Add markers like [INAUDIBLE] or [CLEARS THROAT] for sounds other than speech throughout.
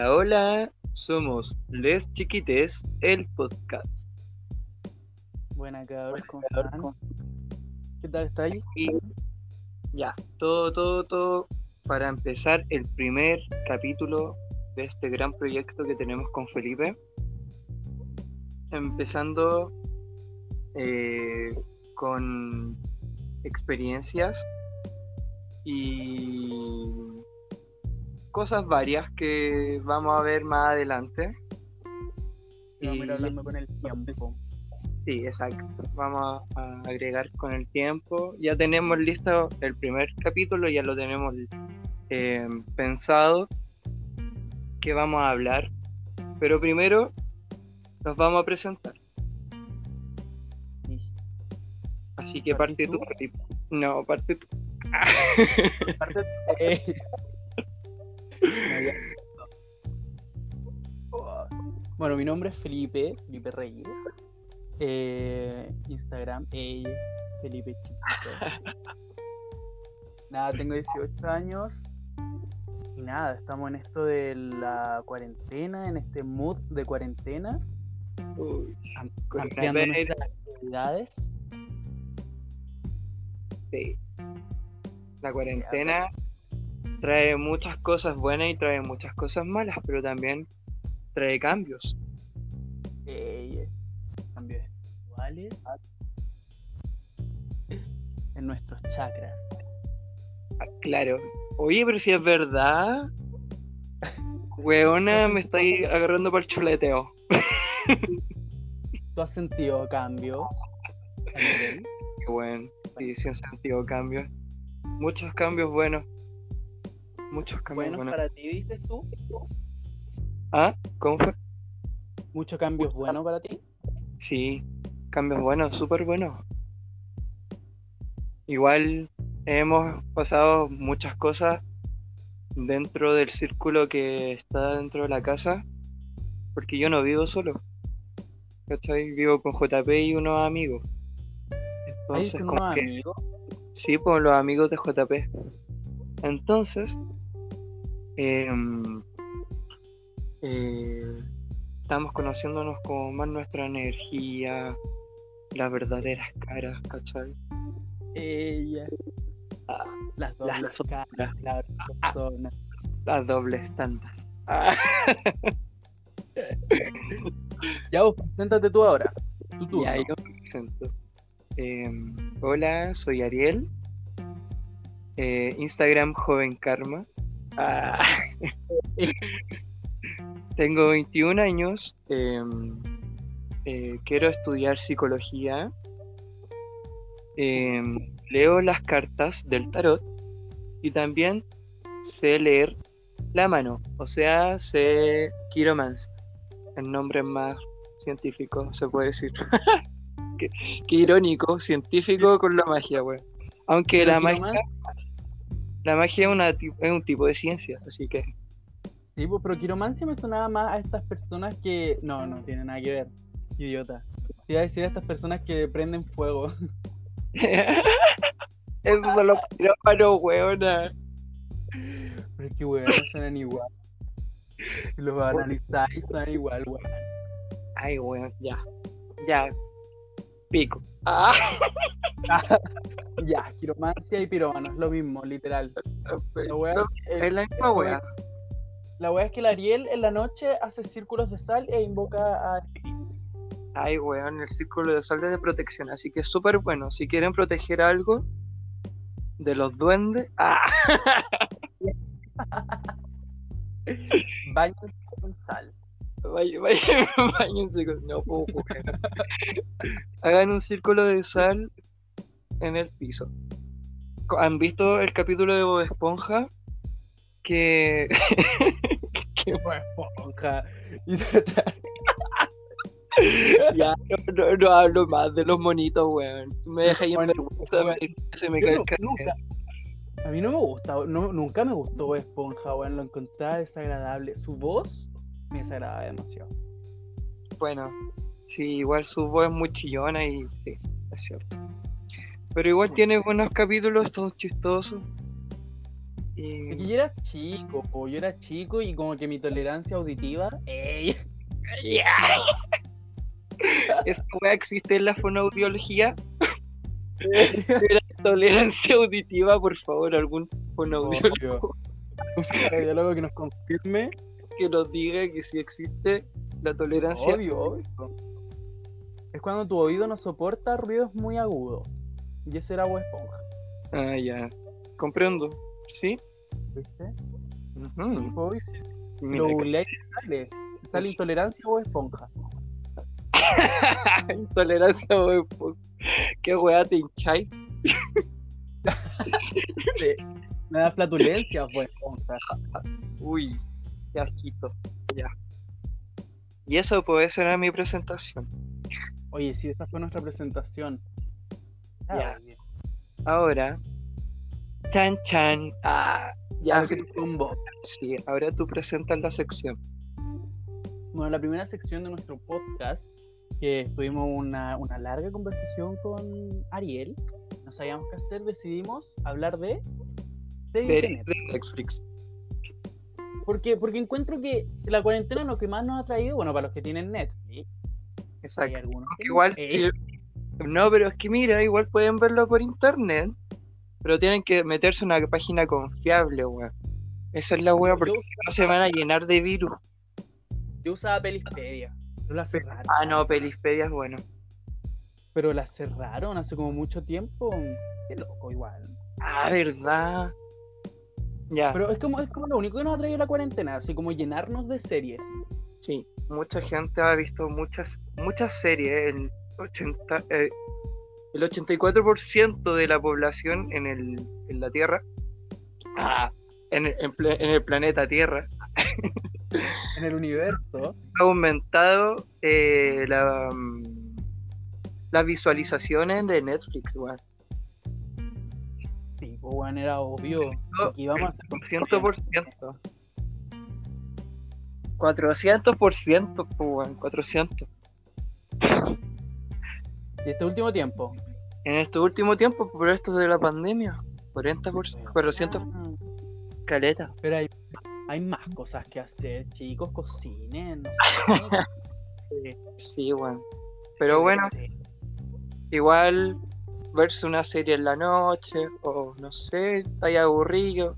Hola, hola, somos Les Chiquites, el podcast. Buena cabrón, ¿cómo están? ¿Qué tal? Y ya, todo, todo, todo para empezar el primer capítulo de este gran proyecto que tenemos con Felipe. Empezando eh, con experiencias y cosas varias que vamos a ver más adelante. Sí, vamos a ir Y- hablando con el tiempo. Sí, exacto. Vamos a agregar con el tiempo. Ya tenemos listo el primer capítulo, ya lo tenemos eh, pensado que vamos a hablar. Pero primero nos vamos a presentar. Sí. Así que ¿Partís parte tú, tú? No, parte tú. [LAUGHS] [LAUGHS] Eh, no, ya. Oh. Bueno, mi nombre es Felipe, Felipe Reyes. Eh, Instagram, eh, Felipe Chiquito. Nada, tengo 18 años. Y nada, estamos en esto de la cuarentena, en este mood de cuarentena, Uy, ampliando nuestras actividades. sí. La cuarentena trae muchas cosas buenas y trae muchas cosas malas, pero también trae cambios. eh, cambios espirituales en nuestros chakras. Ah, Claro. Oye, pero si es verdad, weona, me estáis agarrando para el chuleteo. [LAUGHS] ¿Tú has sentido cambios? Qué bueno. Sí, sí han sentido cambios. Muchos cambios buenos. Muchos cambios buenos buenos. para ti, dices tú? ¿Ah? ¿Cómo fue? ¿Muchos cambios buenos para ti? Sí, cambios buenos, súper buenos. Igual hemos pasado muchas cosas dentro del círculo que está dentro de la casa, porque yo no vivo solo. ¿Cachai? Vivo con JP y unos amigos. ¿Hay Entonces, unos que- amigos? Sí, por los amigos de JP. Entonces, em, eh, estamos conociéndonos como más nuestra energía, las verdaderas caras, ¿cachai? Ella. Ah, Las dos las caras, las personas. Las dobles tantas. Ah, [LAUGHS] Ya vos, preséntate tú ahora. Tu turno. ya, yo me presento. Em, hola, soy Ariel. Eh, Instagram Joven Karma. Ah. [LAUGHS] Tengo 21 años. em, eh, quiero estudiar psicología. em, leo las cartas del tarot y también sé leer la mano, o sea, sé quiromancia. El nombre más científico, se puede decir. [LAUGHS] qué, qué irónico, científico con la magia, weón. Aunque la magia, la magia es, una, es un tipo de ciencia, así que Sí, pues, pero quiromancia me sonaba más a estas personas que. No, no tiene nada que ver. Idiota. Te iba a decir a estas personas que prenden fuego. [LAUGHS] Esos son los pirómanos, weona. Pero es que, weón, suenan igual. Si los analizáis, suenan igual, weón. Ay, weón, ya. Ya. Pico. Ah, [LAUGHS] Ya, quiromancia y pirómano, es lo mismo, literal. La wea, no, es la misma wea. la wea es que el Ariel en la noche hace círculos de sal e invoca a. Ay, weón, el círculo de sal es de protección, así que es súper bueno. Si quieren proteger algo de los duendes, ah, [LAUGHS] Baños con sal. Vaya, vaya, [LAUGHS] váyanse con- no puedo jugar. Hagan un círculo de sal en el piso. ¿Han visto el capítulo de Bob Esponja? Que [LAUGHS] Qué buena esponja. Ya no, no, no hablo más de los monitos, weón. Me deja en Bueno, vergüenza, se me cae no- el carnet. nunca. A mí no me gusta, no, nunca me gustó Bob Esponja, weón, lo encontraba desagradable. Su voz me desagradaba demasiado. Bueno, sí, igual su voz es muy chillona y sí, es cierto. Pero igual tiene buenos capítulos, todos chistosos. Y- Es que yo era chico, po, yo era chico y como que mi tolerancia auditiva. ¡Ey! [LAUGHS] Esa weá existe en la fonoaudiología. [LAUGHS] Tolerancia auditiva, por favor, algún fonoaudiólogo. Un diálogo que nos confirme. Que nos diga que sí existe la tolerancia. Obvio, obvio. Es cuando tu oído no soporta ruidos muy agudos. Y ese era Bob Esponja, Ah, ya. Comprendo. ¿Sí? ¿viste? Obvio. Mira, Lo googleáis y sale. Sale intolerancia a Bob Esponja. [LAUGHS] Intolerancia, weón. po. ¿Qué weá te hincháis? [LAUGHS] Me da flatulencia, Bob Esponja. Uy, qué asquito. Ya. Y eso puede ser mi presentación. Oye, sí, esa fue nuestra presentación. Ya. Ah. Ahora. Chan chan. Ah, ya. Que con vos. Sí, ahora tú presentas la sección. Bueno, la primera sección de nuestro podcast, que tuvimos una, una larga conversación con Ariel, no sabíamos qué hacer, decidimos hablar de series de Netflix. Porque, porque encuentro que la cuarentena lo que más nos ha traído, bueno, para los que tienen Netflix, hay Exacto. algunos que Igual, no. Eh, no, pero es que mira, igual pueden verlo por internet, pero tienen que meterse en una página confiable, weón. Esa es la weá, porque yo, no se van a llenar de virus. yo usaba Pelispedia, pero la cerraron. Ah, no, Pelispedia es bueno. Pero la cerraron hace como mucho tiempo. Qué loco, igual. Ah, verdad. Ya, Pero es como, es como lo único que nos ha traído la cuarentena, así como llenarnos de series. sí. Mucha gente ha visto muchas, muchas series. El, 80, eh, el 84% de la población en, el, en la Tierra, ah, en, el- en el planeta Tierra, En el universo. ha aumentado eh, la, mm, las visualizaciones de Netflix, weón. Pues era obvio. Aquí vamos a hacer 400%. 400%, pues, weón, 400. Y este último tiempo. En este último tiempo, por esto de la pandemia, 40%, 400 Ah, caleta. pero hay, hay más cosas que hacer, chicos, cocinen, no sé. [LAUGHS] Sí, weón. Pero bueno, igual verse una serie en la noche, o no sé, está ahí aburrido,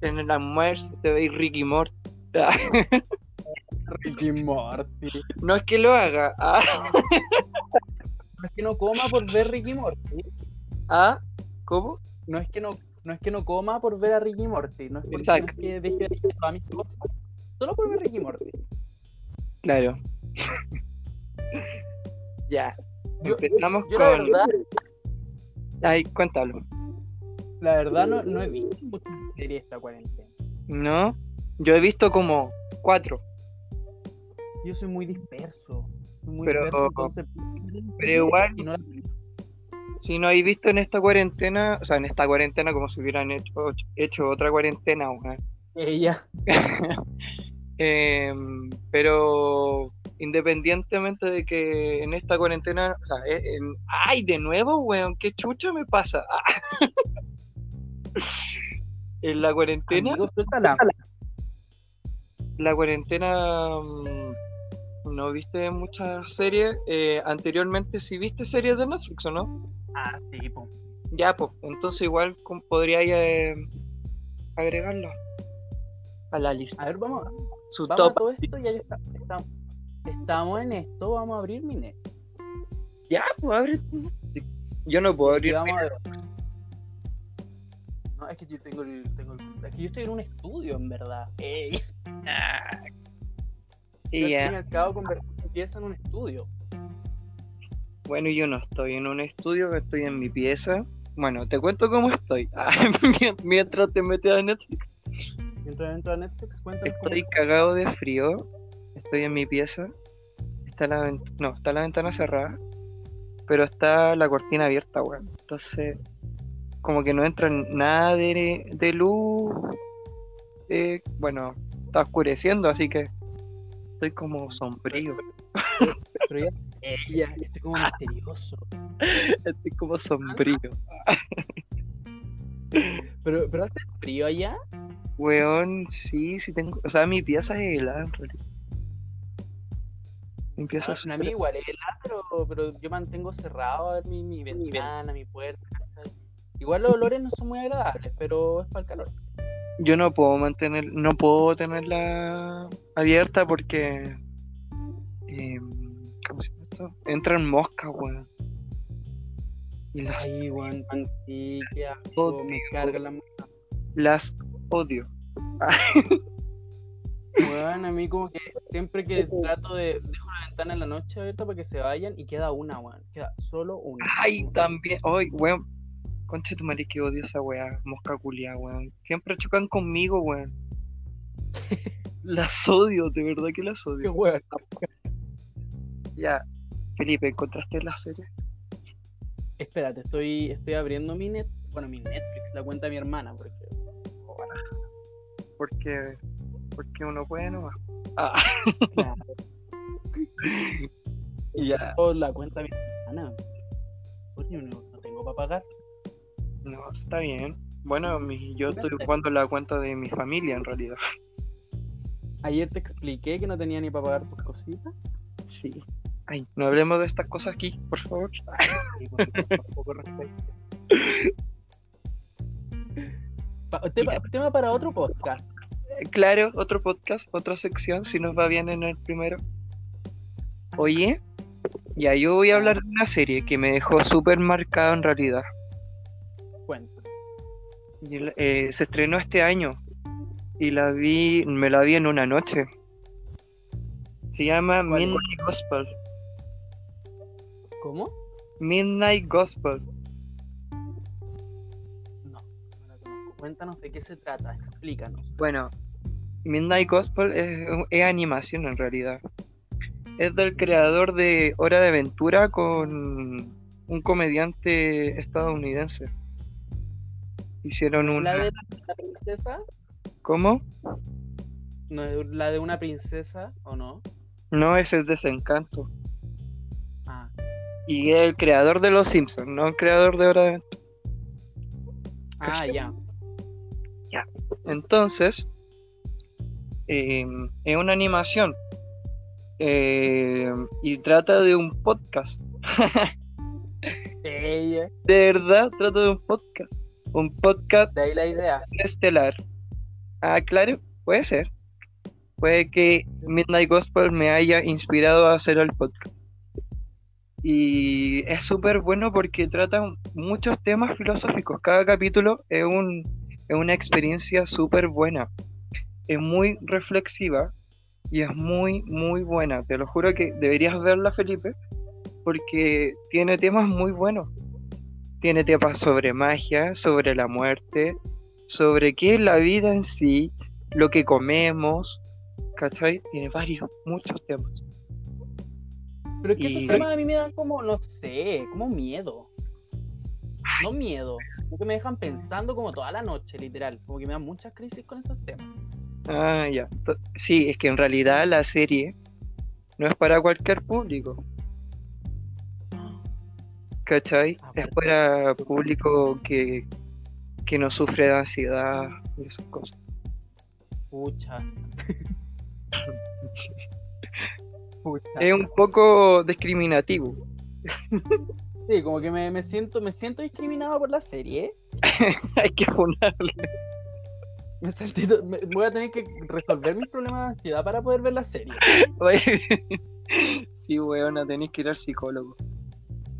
en el almuerzo te veis Ricky Morty. [LAUGHS] Ricky Morty. No es que lo haga, ah, No es que no coma por ver Ricky Morty. ah, ¿cómo? No es que no, no es que no coma por ver a Ricky Morty. No es, porque- Exacto. no es que deje de hacer todas mis cosas. Solo por ver Ricky Morty. Claro. [LAUGHS] ya. Yo, Empezamos yo la con. verdad, Ay, cuéntalo. la verdad no, no he visto muchas series esta cuarentena. ¿No? Yo he visto como cuatro. Yo soy muy disperso. Soy muy Pero- disperso, entonces, pero igual- y no la- Si no habéis visto en esta cuarentena, o sea, en esta cuarentena como si hubieran hecho, hecho otra cuarentena, weón. Ella. [LAUGHS] Em, pero independientemente de que en esta cuarentena, o sea, eh, en- ay, de nuevo, weón, qué chucha me pasa. [LAUGHS] en la cuarentena, Amigo, suéltala. la cuarentena mm, no viste muchas series. Eh, anteriormente sí viste series de Netflix, ¿o no? Ah, sí, po. Ya, pues, entonces igual podría eh, agregarlo a la lista. A ver, vamos, Su vamos a top. todo esto, ya que está- está- estamos en esto, vamos a abrir mi net. Ya, pues abre. Yo no puedo abrir. vamos a ver. No, es que yo tengo el, tengo el- Es que yo estoy en un estudio, en verdad. Ey. Y [LAUGHS] Yo, al ya. fin y al cabo, empieza en un estudio. Bueno, yo no estoy en un estudio, estoy en mi pieza. Bueno, te cuento cómo estoy. [LAUGHS] Mientras te metes a Netflix, Mientras entro a Netflix, cuéntanos cómo estoy cagado de frío. Estoy en mi pieza. Está la no, está la ventana cerrada. Pero está la cortina abierta, weón. Entonces, como que no entra nada de, de luz. Eh, bueno, está oscureciendo, así que estoy como sombrío. Pero [LAUGHS] ya, ella, estoy como misterioso. Estoy como sombrío. [LAUGHS] Pero, pero hace frío allá. Weón, sí, sí tengo. O sea, mi pieza es helada en realidad. Mi pieza Ah, es a mí igual es pero, pero yo mantengo cerrado a mi, mi ventana, mi puerta. ¿cachai? Igual los olores no son muy agradables, pero es para el calor. Yo no puedo mantener, no puedo tenerla abierta porque. eh, ¿Cómo se llama esto? Entran moscas, weón. Y las, Ay, weón, Odio. me carga la mosca. las odio. [LAUGHS] Weón, a mí como que siempre que trato de dejo ventana en la noche abierta para que se vayan y queda una, weón. Queda solo una. Ay, también. Ay, weón. Concha tu madre que odio esa weá. Mosca culia, weón. Siempre chocan conmigo, weón. [LAUGHS] Las odio, de verdad que las Qué odio. weón. Ya. Felipe, ¿encontraste la serie? Espérate, estoy, estoy abriendo mi net, bueno, mi Netflix, la cuenta de mi hermana, porque Porque. Porque uno puede nomás. Ah, claro, [LAUGHS] ya. o la cuenta de mi hermana. Coño, no, no tengo para pagar. No, está bien. Bueno, mi- yo estoy ocupando la cuenta de mi familia en realidad. Ayer te expliqué que no tenía ni para pagar tus cositas. Sí. Ay, no hablemos de estas cosas aquí, por favor. Y bueno, con poco respeto. [LAUGHS] Pa- tema, tema para otro podcast. Eh, Claro, otro podcast, otra sección, si nos va bien en el primero. Oye, ya yo voy a hablar de una serie que me dejó súper marcado en realidad. Cuenta. Eh, se estrenó este año y la vi, me la vi en una noche. Se llama. Midnight Gospel. ¿Cómo? Midnight Gospel. No, no la conozco. Cuéntanos de qué se trata, explícanos. Bueno, Midnight Gospel es, es animación en realidad. Es del creador de Hora de Aventura con un comediante estadounidense. Hicieron ¿La una... de la princesa? ¿Cómo? ¿No es la de una princesa o no? No, ese es Desencanto. Ah, Y es el creador de Los Simpsons, no el creador de Hora de Aventura. ah ya. Entonces, eh, es una animación. Eh, y trata de un podcast. Ella. De verdad, trata de un podcast. Un podcast De ahí la idea. estelar. Ah, claro, puede ser. Puede que Midnight Gospel me haya inspirado a hacer el podcast. Y es súper bueno porque trata muchos temas filosóficos. Cada capítulo es, un, es una experiencia súper buena. Es muy reflexiva y es muy, muy buena. Te lo juro que deberías verla, Felipe, porque tiene temas muy buenos. Tiene temas sobre magia, sobre la muerte, sobre qué es la vida en sí, lo que comemos, ¿cachai? Tiene varios, muchos temas. Pero es que Y- esos temas a mí me dan como, no sé, como miedo. No miedo. Como que me dejan pensando como toda la noche, literal. Como que me dan muchas crisis con esos temas. Ah, ya. Sí, es que en realidad la serie no es para cualquier público, ¿cachai? Ah, Es para público que, que no sufre de ansiedad y esas cosas. Pucha. [LAUGHS] Pucha. Es un poco discriminativo. [LAUGHS] Sí, como que me, me siento, me siento discriminado por la serie. [LAUGHS] Hay que funarle. Me sentí, me- voy a tener que resolver mis problemas de ansiedad para poder ver la serie. [LAUGHS] Sí, weona, tenéis que ir al psicólogo.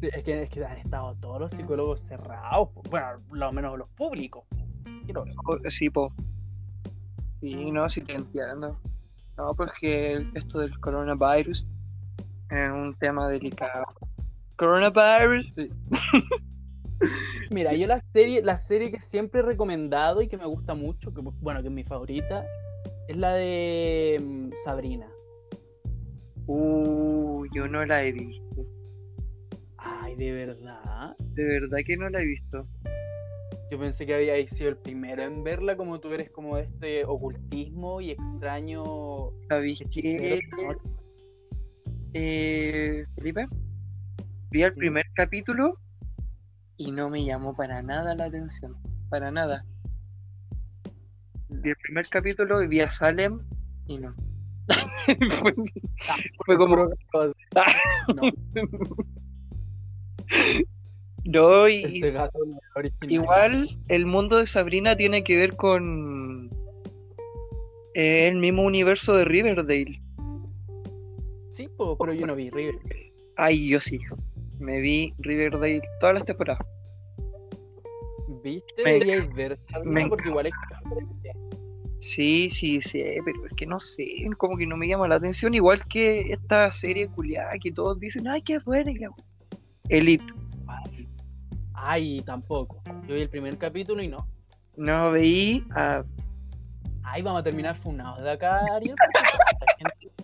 Sí, Es que, es que han estado todos los psicólogos cerrados. Bueno, lo menos los públicos. Quiero ver. O- Sí, po. Sí, no, sí te entiendo. No, pues que esto del coronavirus es un tema delicado. Coronavirus. [LAUGHS] Mira, yo la serie, la serie que siempre he recomendado y que me gusta mucho, que bueno, que es mi favorita, es la de mm, Sabrina. Uh, yo no la he visto. Ay, de verdad. De verdad que no la he visto. Yo pensé que había sido el primero en verla, como tú eres como este ocultismo y extraño ¿La viste? Eh, Felipe, vi el primer capítulo y no me llamó para nada la atención. Para nada. Vi el primer capítulo y vi a Salem y no. [LAUGHS] fue, fue como. [LAUGHS] No, No, y ese gato no es original. igual el mundo de Sabrina tiene que ver con eh, el mismo universo de Riverdale. Sí, pero yo no vi River. Ay, yo sí. Me vi Riverdale todas las temporadas. ¿Viste? Me- me porque igual es. Sí, sí, sí, pero es que no sé, como que no me llama la atención, igual que esta serie culiada que todos dicen, ay, qué buena, y la wea". Elite. Ay, Ay, tampoco. Yo vi el primer capítulo y no. No veí a... Ay, vamos a terminar funados de acá, Ariel.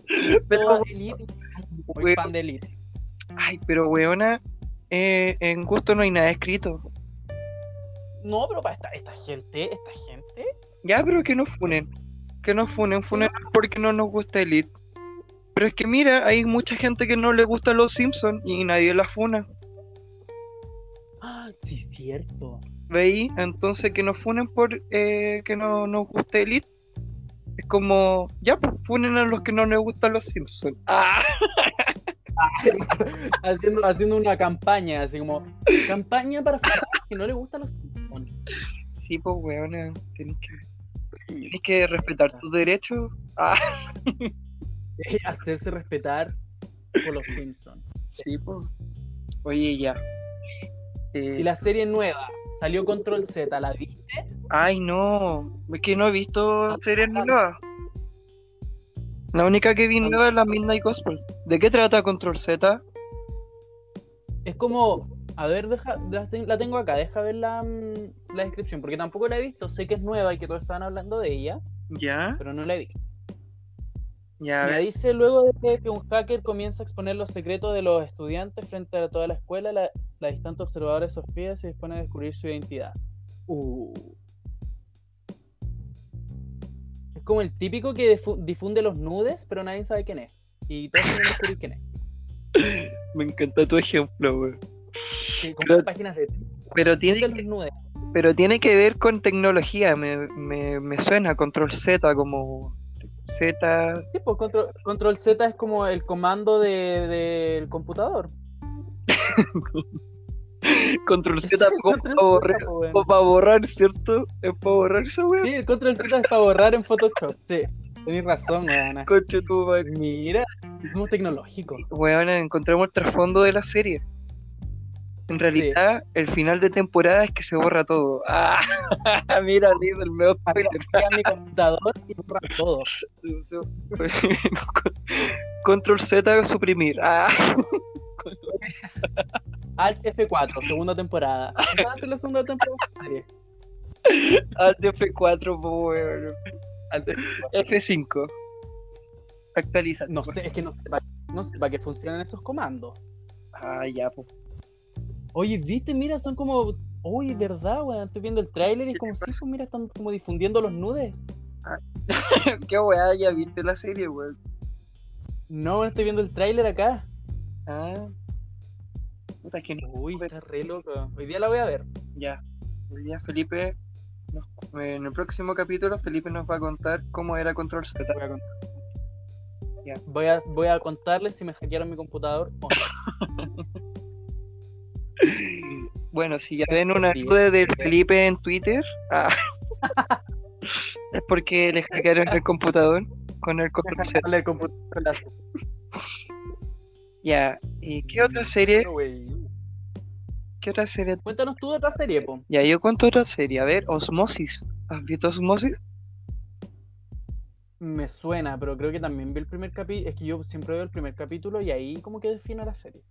[LAUGHS] Pero, Elite, muy fan de Elite. Ay, pero weona, eh, en gusto no hay nada escrito. No, pero para esta, esta gente, esta gente. Ya, pero que no funen. Que no funen, funen porque no nos gusta Elite. Pero es que mira, hay mucha gente que no le gusta los Simpsons y nadie la funa. Ah, sí, cierto. ¿Veí? Entonces que nos funen por eh, que no nos guste Elite. Es como, ya, pues funen a los que no les gustan los Simpsons. Ah, [LAUGHS] [LAUGHS] haciendo, haciendo una campaña, así como campaña para que no le gustan los Simpsons. sí, pues weona, tenés que, tenés que respetar tus derechos. [LAUGHS] Ah, Hacerse respetar por los Simpsons. sí, pues. Oye, ya. Eh, Y la serie nueva salió Control Z, ¿la viste? Ay, no, es que no he visto series nuevas. La única que vi nueva es la Midnight Gospel. ¿De qué trata Control Z? Es como, a ver, deja, la, ten- la tengo acá, deja ver la, mm, la descripción, porque tampoco la he visto, sé que es nueva y que todos estaban hablando de ella, Ya, pero no la he visto. ya, ver. dice luego de que- que un hacker comienza a exponer los secretos de los estudiantes frente a toda la escuela, la, la distante observadora Sofía se dispone a descubrir su identidad. Uh. Como el típico que difu- difunde los nudes, pero nadie sabe quién es. Y todos quieren descubrir quién es. Me encanta tu ejemplo, güey. Sí, Pero- páginas de Pero tiene, los nudes. pero tiene que ver con tecnología. Me, me, me suena Control Z como Z. Sí, pues control, control Z es como el comando de- del computador. [LAUGHS] [LAUGHS] Control Z [LAUGHS] para borrar, weón. para borrar, ¿cierto? Es para borrar esa weá. Sí, el control Z es para borrar en Photoshop. Sí, tenés razón, weona. Conche tu madre. Mira, somos tecnológicos. Weón, encontramos el trasfondo de la serie. En realidad, el final de temporada es que se borra todo. Ah, [LAUGHS] mira, dice el medio. Apaga mi computador y borra todo. Control Z suprimir. Ah, Alt F4, segunda temporada. ¿Qué va a ser la segunda temporada? Alt F4, po, weón. Alt F4. F5. Actualiza. No sé, es que no sé para no sé para qué funcionan esos comandos. Ah, ya, pues. Oye, viste, mira, son como. Oye, ¿verdad, weón? Estoy viendo el tráiler y es como si, pues mira, están como difundiendo los nudes. [LAUGHS] Qué weá, ya viste la serie, weón. No, estoy viendo el tráiler acá. Ah. Puta que no. Uy, está re loco. Hoy día la voy a ver. Ya. Hoy día Felipe. nos- en el próximo capítulo, Felipe nos va a contar cómo era Control Z. Voy a, contar. Voy a, voy a contarles si me hackearon mi computador o no. [LAUGHS] Bueno, si ya ven una duda del Felipe en Twitter, ah, [LAUGHS] es porque le hackearon el computador con el Control Z. Ya. ¿Y qué otra serie? Güey. ¿Qué otra serie? Cuéntanos tú de otra serie, po. Ya, yo cuento otra serie. A ver, Osmosis. ¿Has visto Osmosis? Me suena, pero creo que también vi el primer capítulo. Es que yo siempre veo el primer capítulo y ahí como que defino la serie.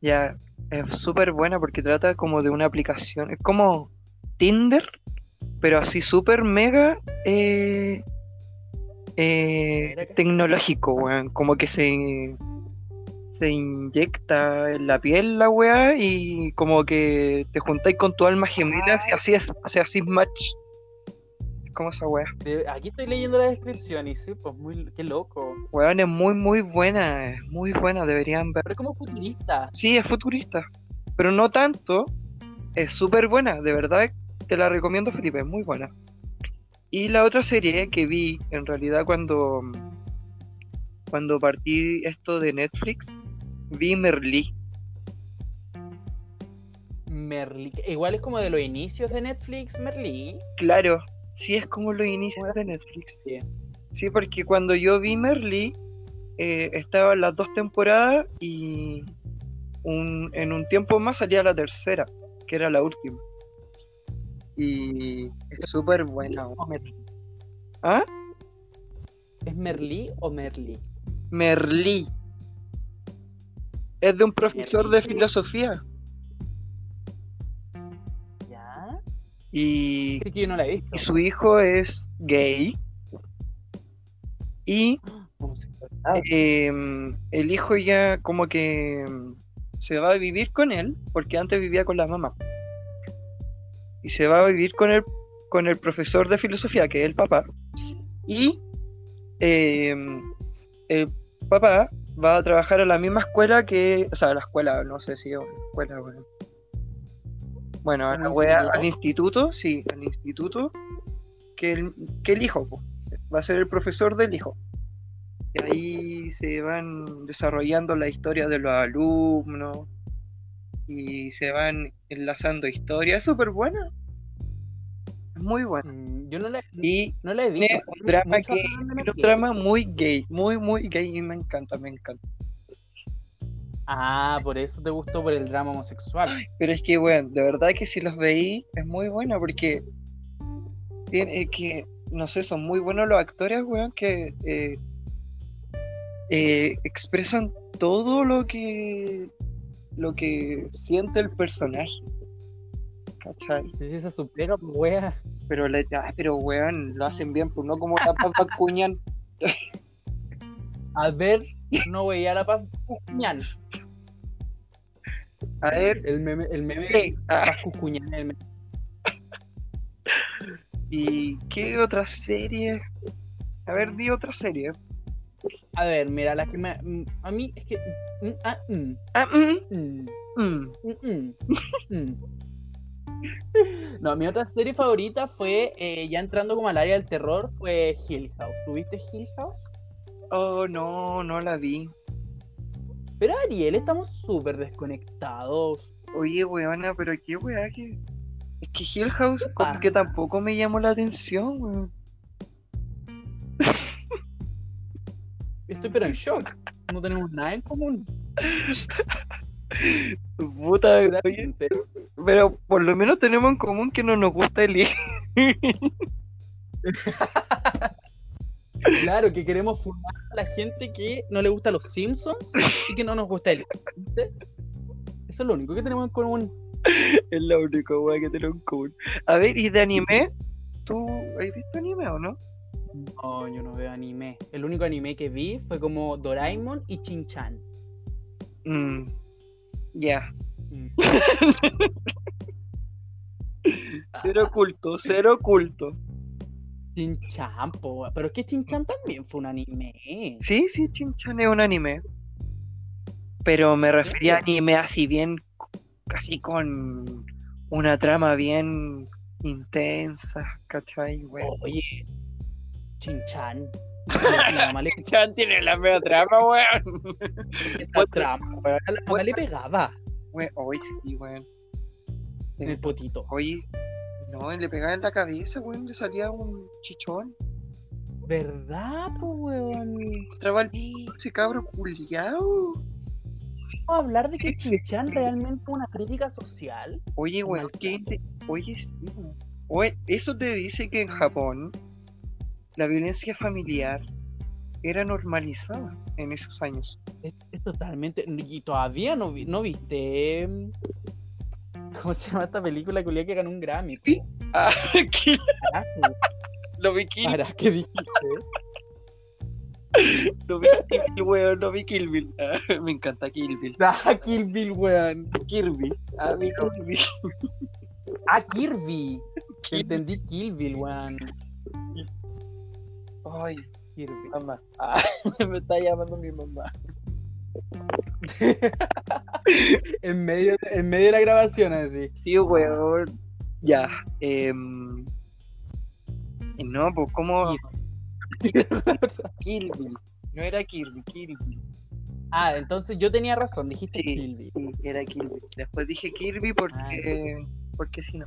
Ya, es súper buena porque trata como de una aplicación. Es como Tinder, pero así súper mega eh, eh, tecnológico, weón. Como que se, se inyecta en la piel la weá y como que te juntáis con tu alma gemela y así es, hace así match. Es como esa weá. Aquí estoy leyendo la descripción y sí, pues muy. Qué loco. Weón, es muy, muy buena. Es muy buena, deberían ver. Pero es como futurista. Sí, es futurista, pero no tanto. Es súper buena, de verdad te la recomiendo, Felipe, es muy buena. Y la otra serie que vi, en realidad cuando, cuando partí esto de Netflix, vi Merlí. Merlí. Igual es como de los inicios de Netflix, Merlí. Claro, sí es como los inicios de Netflix. Sí, porque cuando yo vi Merlí, eh, estaban las dos temporadas y un- en un tiempo más salía la tercera, que era la última. Y es súper buena. ¿Ah? ¿Es Merlí o Merlí? Merlí. Es de un profesor de filosofía. ¿Ya? Y, Creo que yo no la he visto. y su hijo es gay. Y [GASPS] em, el hijo ya como que se va a vivir con él, porque antes vivía con la mamá. Y se va a vivir con el, con el profesor de filosofía, que es el papá. Y em, el papá va a trabajar a la misma escuela que, o sea, la escuela, no sé si es una escuela, bueno. Bueno, a ¿Un la wea- instituto? al instituto, sí, al instituto que el, que el hijo, po. va a ser el profesor del hijo. Y ahí se van desarrollando la historia de los alumnos y se van enlazando historias. Es súper buena. Es muy buena. Mm, Yo no la, Y no la he visto. tiene un drama, tiene un drama muy gay, muy, muy gay y me encanta, me encanta. Ah, por eso te gustó por el drama homosexual. Pero es que, bueno, de verdad que si los veí es muy buena porque tiene eh, que, no sé, son muy buenos los actores, weón, que eh, eh, expresan todo lo que lo que siente el personaje. ¿Cachai? Esa es su pega, pues wea. Pero, le, ah, pero weón, lo hacen bien, pues no como la papa [LAUGHS] cuñan. A ver, no veía la paz Cucuñán. A ver, El meme, el meme. Ah, Cucuñán, el meme. ¿y qué otra serie? A ver, di otra serie. A ver, mira, la que me. A mí es que. ah, mm, Ah, mm, mm. No, mi otra serie favorita fue, eh, ya entrando como al área del terror, fue Hill House. ¿Tuviste Hill House? Oh, no, no la vi. Pero Ariel, estamos súper desconectados. Oye, weona, pero qué weá que. Es que Hill House como Ah. que tampoco me llamó la atención, weón. Estoy pero en shock. No tenemos nada en común. [LAUGHS] Puta, oye, pero por lo menos tenemos en común que no nos gusta el. Claro, que queremos formar a la gente que no le gusta los Simpsons y que no nos gusta el. Eso es lo único que tenemos en común. Es la única weá que tenemos en común. A ver, ¿y de anime? ¿Tú has visto anime o no? No, yo no veo anime. El único anime que vi fue como Doraemon y Chin-Chan. Mm, ya. Mm. [LAUGHS] Cero culto, cero culto. Chin-Chan, po. Pero es que Chin-Chan también fue un anime. Sí, sí, Chinchan es un anime. Pero me refería a anime así bien, casi con una trama bien intensa, ¿cachai? Bueno. Oye, Chin-Chan. La mamá [LAUGHS] le Chan tiene la mejor trama, weón. esa [LAUGHS] trama, weón. La mamá le pegaba Weón, Hoy sí, weón. en el potito. Oye, no, le pegaba en la cabeza, weón, le salía un chichón. ¿Verdad, po, weón? Entraba el ese cabro culiao. Vamos a hablar de que Chin-Chan realmente fue una crítica social. Oye, weón, ¿qué Oye, sí, weón. Oye, eso te dice que en Japón la violencia familiar era normalizada en esos años. Es, es totalmente. Y todavía no, vi- no viste. em, ¿Cómo se llama esta película que ganó un Grammy? Sí. Ah, [LAUGHS] ¿qué? Carajo, Lo vi Kill, ¿Para qué dijiste? lo vi Kill Bill, weón, lo vi Kill Bill. Ah, [LAUGHS] me encanta Kill Bill. Ah, Kill Bill, weón. Kirby. Ah, Kirby. Ah, Kirby. Kirby. Entendí Kill Bill, weón. Ay, Kirby. mamá. Ah, [LAUGHS] me está llamando mi mamá. En medio, en medio de la grabación, así. Sí, weón. Ya. em, no, pues como Kirby. No era Kirby, Kirby. Ah, entonces yo tenía razón, dijiste Sí. Kirby. Sí, era Kirby. Después dije Kirby porque. Porque si no.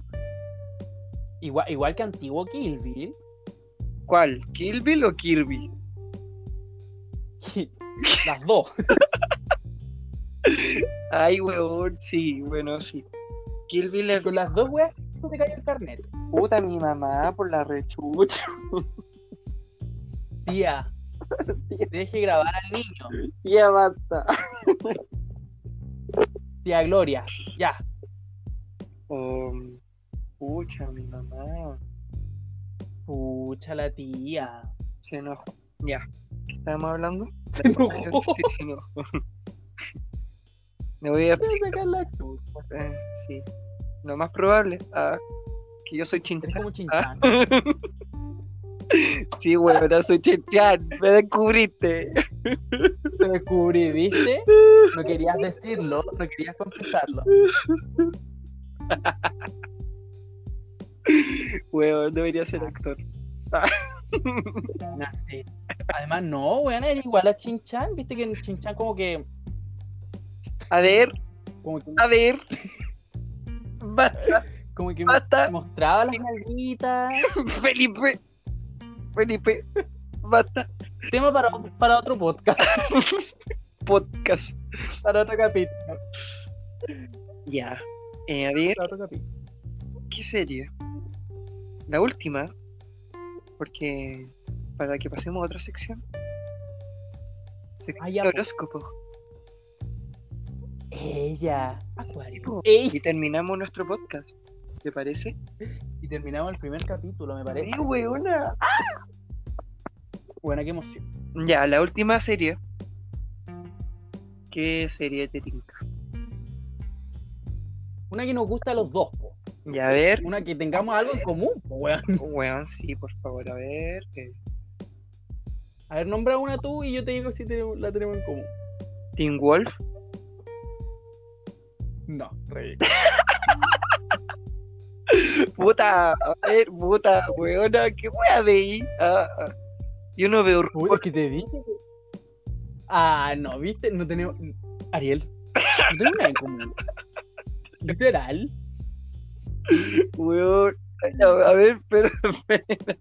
Igual, igual que antiguo Bill. ¿Cuál? ¿Kill Bill o Kirby? [LAUGHS] Las dos. [LAUGHS] Ay, weón, sí, bueno, sí. Kill Bill es Con las dos weas te cayó el carnet. puta mi mamá por la rechucha. Tía, [LAUGHS] deje grabar al niño. Ya basta. Tía Gloria, ya. Um, pucha, mi mamá. Pucha la tía. Se enojó. Ya. ¿Qué estábamos hablando? [LAUGHS] Se enojó. [LAUGHS] Sí, se enojó. Me voy a Voy a sacar la. Eh, sí. Lo más probable ah, que yo soy Chinchan. como Ah, Chinchan. [LAUGHS] sí, weón, no soy Chinchan. Me descubriste. Te descubrí, ¿viste? No querías decirlo, no querías confesarlo. [LAUGHS] Weón, debería ser actor. Sé. Además, no, weón, eres igual a Chinchan. Viste que en Chinchan como que. A ver, Como que, a ver. Basta, como que basta. mostraba las nalguitas. [LAUGHS] Felipe. Felipe. Basta. Tema para, para otro podcast, [LAUGHS] Podcast. para otro capítulo. Ya. Eh, a ver, Para otro capítulo. ¿Qué serie? La última. Porque. Para que pasemos a otra sección. Sección Ah, ya, horóscopo. Ella. Acuario. Y Ey. terminamos nuestro podcast. ¿Te parece? Y terminamos el primer capítulo, me parece. Sí, weona. Buena, qué emoción. Ya, la última serie. ¿Qué serie te tinca? Una que nos gusta a los dos, Ya, a ver. Una que tengamos algo en común, weón. Weón, sí, por favor, a ver. eh, A ver, nombra una tú y yo te digo si te- la tenemos en común. Teen Wolf. No, rey. [LAUGHS] Puta, a ver, puta, weona, ¿qué wea de ahí? Ah, ah. Yo no veo Uy, es que te dije Ah, no, ¿viste? No tenemos... Ariel, no tenemos nada en común. [LAUGHS] Literal. Weón. A, ver, pero. [LAUGHS] espera.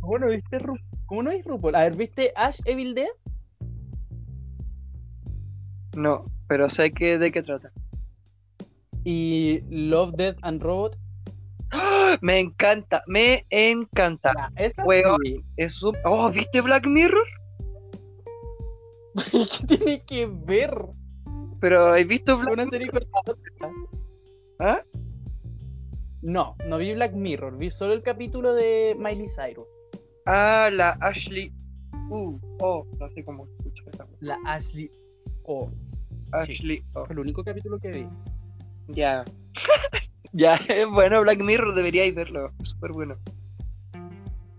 ¿Cómo no viste Ru ¿Cómo no viste RuPaul? A ver, ¿viste Ash Evil Dead? no, pero sé que de qué trata. Y Love, Death and Robot. ¡Ah! Me encanta, me encanta. Ya, esa Weón. sí. Es un- Oh, ¿viste Black Mirror? [LAUGHS] ¿Qué tiene que ver Pero ¿has visto Black una serie otra? ¿Ah? No, no vi Black Mirror, vi solo el capítulo de Miley Cyrus. Ah, la Ashley. Uh, oh, no sé cómo escucha esa. La Ashley O. Ashley. Fue el único capítulo que vi. ya. [LAUGHS] ya, es bueno, Black Mirror deberíais verlo. Súper bueno.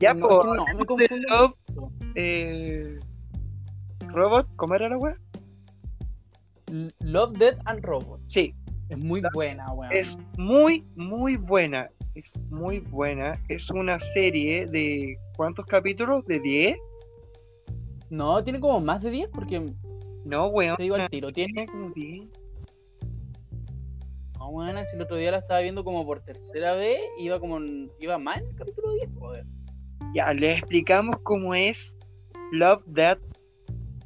Ya, No, po, es que no, me confundo eh, Robot, ¿cómo era la wea? Love, Death and Robot. Sí, Es muy buena, weón. es muy, muy buena. Es muy buena. Es una serie de. ¿Cuántos capítulos? ¿De 10? No, tiene como más de 10 porque No, weón. te digo al tiro. Tiene. Tiene como 10. No, weón, si el otro día la estaba viendo como por tercera vez, iba como. en- iba mal el capítulo 10, joder. Ya, les explicamos cómo es Love That.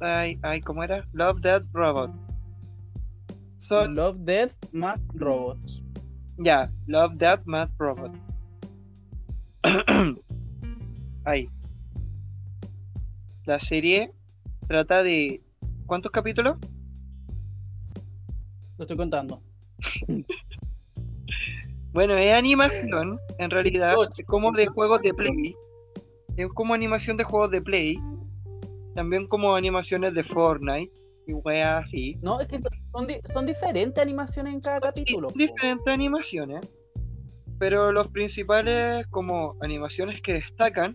Ay, ay, ¿cómo era? Love That Robot. Son, Love, Death, más Robots. ya, Love That Mad Robot. [CLEARS THROAT] Ahí. La serie trata de. ¿Cuántos capítulos? Lo estoy contando. [LAUGHS] Bueno, es animación, en realidad, es como de juegos de Play. Es como animación de juegos de Play. También como animaciones de Fortnite y weas así. No, es que son, di- son diferentes animaciones en cada capítulo. Po. diferentes animaciones. Pero los principales como animaciones que destacan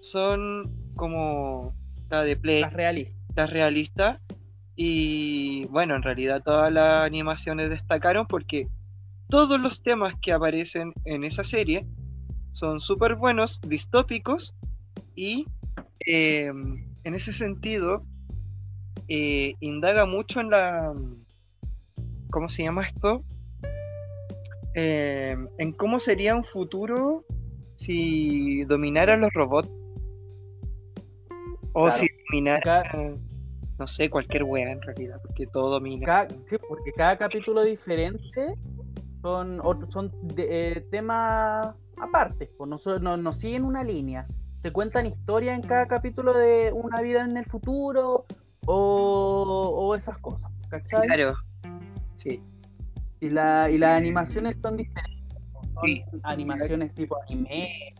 son como la de Play, Las realistas. las realistas. Y bueno, en realidad todas las animaciones destacaron porque todos los temas que aparecen en esa serie son súper buenos, distópicos y eh, en ese sentido eh, indaga mucho en la... ¿Cómo se llama esto? Eh, en cómo sería un futuro si dominaran los robots. O Claro. si dominara, Ca- no sé, cualquier wea en realidad, porque todo domina. Cada- sí, porque cada capítulo diferente son, son de- eh, temas aparte, pues no, no, no siguen una línea. Te cuentan historias en cada capítulo de una vida en el futuro o, o esas cosas, ¿cachai? Claro. Sí. Y, la, y las animaciones son diferentes. Son Sí. animaciones tipo anime,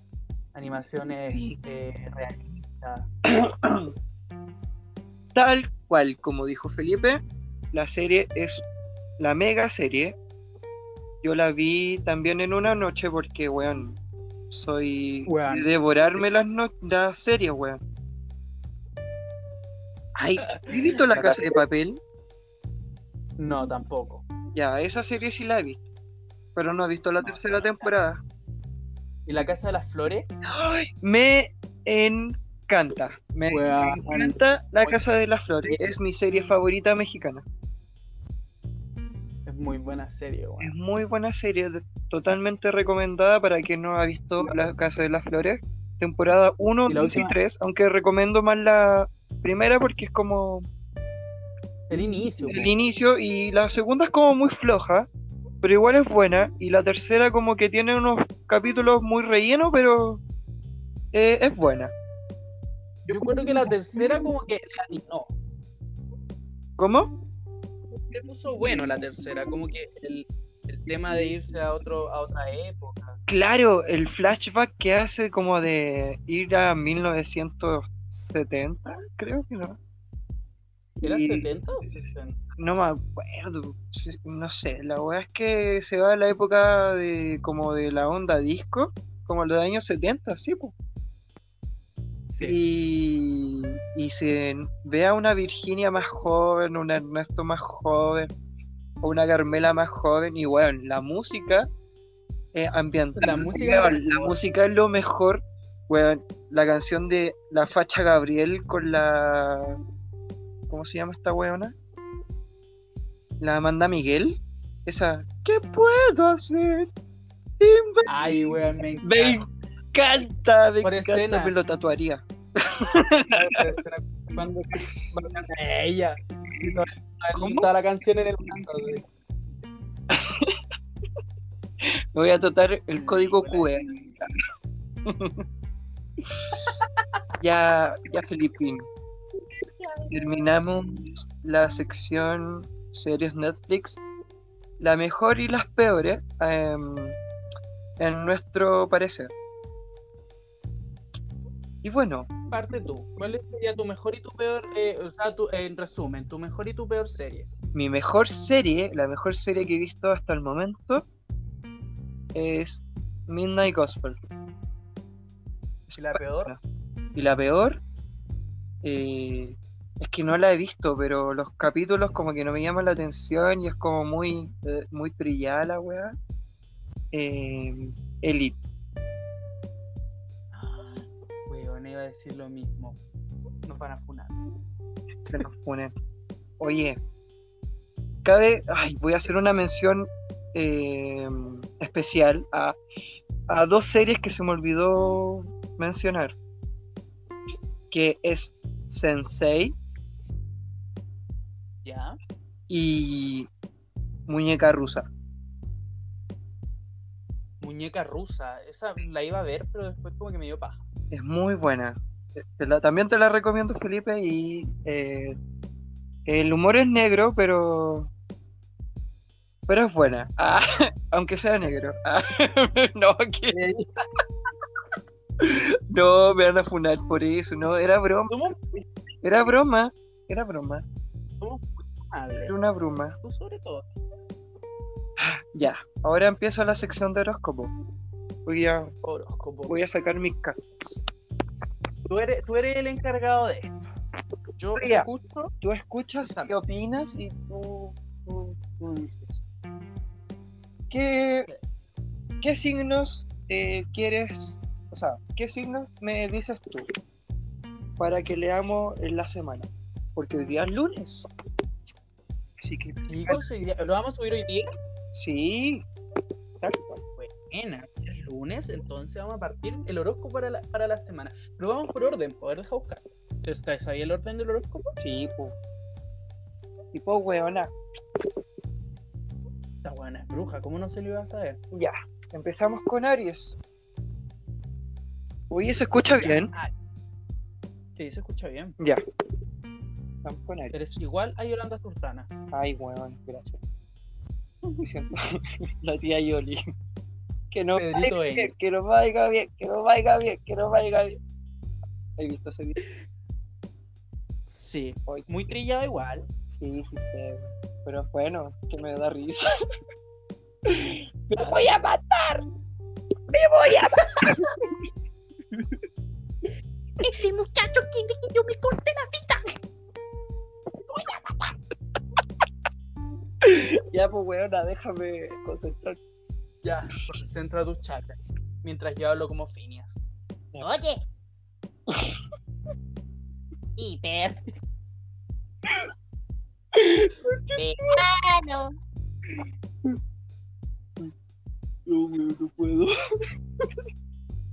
animaciones Sí. eh, realistas. [CLEARS THROAT] Tal cual, como dijo Felipe, la serie es la mega serie. Yo la vi también en una noche porque, weón, soy Weón. de devorarme las, no- las series, weón. Ay, ¿has visto La Casa de Papel? No, tampoco. Ya, esa serie sí la he visto, pero no he visto la tercera temporada. ¿Y la Casa de las Flores? Ay, me encanta, me encanta La Casa de las Flores, es mi serie favorita mexicana. Es muy buena serie. Es muy buena serie, totalmente recomendada para quien no ha visto La Casa de las Flores, temporada 1, Y la 2 y última- 3, aunque recomiendo más la primera porque es como El inicio. el inicio y la segunda es como muy floja, pero igual es buena y la tercera como que tiene unos capítulos muy rellenos, pero eh, es buena. Yo creo que la tercera como que le atinó. ¿Cómo? Le puso bueno la tercera, como que el, el tema de irse a otro a otra época. Claro, el flashback que hace como de ir a 1970, creo que no. ¿Era Y- 70 o 60? No me acuerdo, sí, no sé, la weá es que se va a la época de como de la onda disco, como los años 70, sí, pues. Y, y se ve a una Virginia más joven, un Ernesto más joven, o una Carmela más joven, y bueno, la música eh, ambiental. La música la música es lo mejor, weón, la canción de La Facha Gabriel con la... ¿Cómo se llama esta weona? La Amanda Miguel. Esa... ¿Qué puedo hacer? Dime". Ay, weón, me encanta. Me encanta, me Por encanta, escena. me lo tatuaría. [LAUGHS] Cuando ella. ¿Cómo? toda la canción en el güey. [LAUGHS] Me voy a tratar el código QR. Ya, ya Filipín. Terminamos la sección series Netflix. La mejor y las peores, em, en nuestro parecer. Y bueno, Parte tú. ¿Cuál sería tu mejor y tu peor? eh, o sea, tu, en resumen, tu mejor y tu peor serie. mi mejor serie, la mejor serie que he visto hasta el momento, es Midnight Gospel. ¿Y la peor? Y la peor, eh, es que no la he visto, pero los capítulos como que no me llaman la atención y es como muy, eh, muy trillada la weá. Eh, Elite. Weón, iba a decir lo mismo. Nos van a funar. se nos ponen. Oye, cabe, ay, voy a hacer una mención eh, especial a, a dos series que se me olvidó mencionar, que es Sensei ¿Ya? y Muñeca Rusa. Muñeca rusa. Esa la iba a ver, pero después como que me dio paja. Es muy buena. Te la- también te la recomiendo, Felipe, y eh, el humor es negro, pero pero es buena. Ah, [LAUGHS] aunque sea negro. Ah, [LAUGHS] no, que [LAUGHS] no me van a funar por eso, no, era broma, era broma, era broma, era una broma. Tú sobre todo. Ya, ahora empieza la sección de horóscopo. Voy a, Horóscopo. voy a sacar mis cartas. Tú eres, tú eres el encargado de esto. Yo escucho. Tú escuchas, qué opinas y tú, tú- tú dices. ¿Qué, ¿Qué signos eh, quieres, o sea, qué signo me dices tú para que leamos en la semana? Porque hoy día es lunes. Así que, día- ¿lo vamos a subir hoy día? sí, tal cual. Buena, es lunes, entonces vamos a partir el horóscopo para la, para la semana. Pero vamos por orden, poder dejar buscar. ¿Estás ahí el orden del horóscopo? Sí, pues. Sí, pues, weona. Esta buena es bruja, ¿cómo no se lo iba a saber? Ya, empezamos con Aries. Oye, ¿se escucha bien? Ah, Sí, se escucha bien. Ya. Vamos con Aries. Eres igual a Yolanda Sultana. Ay, weón, gracias. Me siento [LAUGHS] la tía Yoli. Que no vaya bien, que no vaya bien, que no vaya bien, que no vaya bien. ¿Has visto ese video? Sí, muy trillado igual. Sí, sí sé. Pero bueno, que me da risa. [LAUGHS] ¡Me voy a matar! ¡Me voy a [LAUGHS] Ese muchacho quiere que yo me corte la vida. Ya, pues, weona, déjame concentrar. Ya, concentra tu chakra. Mientras yo hablo como Phineas. Oye. Hiper. Verano. No, no puedo.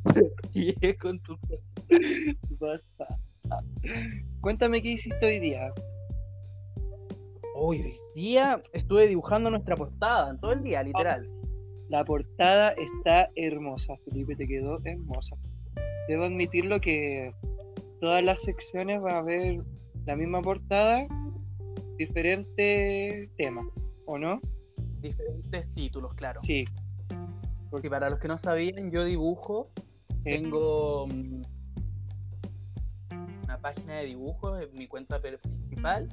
[LAUGHS] Con tu. [LAUGHS] Basta. Cuéntame qué hiciste hoy día. Hoy, hoy día estuve dibujando nuestra portada todo el día, literal. La portada está hermosa, Felipe, te quedó hermosa. Debo admitirlo que todas las secciones van a ver la misma portada, diferente tema, ¿o no? Diferentes títulos, claro. Sí. Porque para los que no sabían, yo dibujo. Tengo mm, una página de dibujos en mi cuenta principal.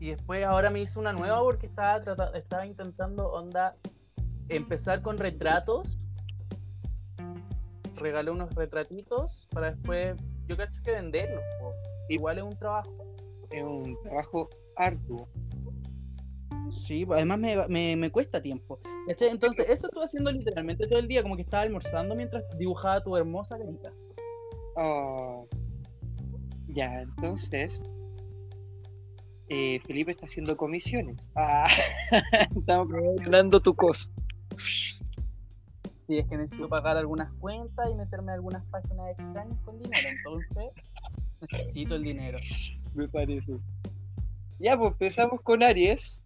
Y después ahora me hice una nueva porque estaba, trata- estaba intentando onda empezar con retratos. Regalé unos retratitos para después, yo cacho que venderlos. Igual es un trabajo. es un trabajo arduo. Sí, pues, además me, me, me cuesta tiempo. Entonces, eso estuve haciendo literalmente todo el día, como que estaba almorzando mientras dibujaba tu hermosa carita. Oh. Ya, entonces. eh, Felipe está haciendo comisiones. Ah, [LAUGHS] estamos promocionando tu cosa. Si es que necesito pagar algunas cuentas y meterme a algunas páginas extrañas con dinero, entonces necesito el dinero. Me parece. Ya, pues empezamos con Aries.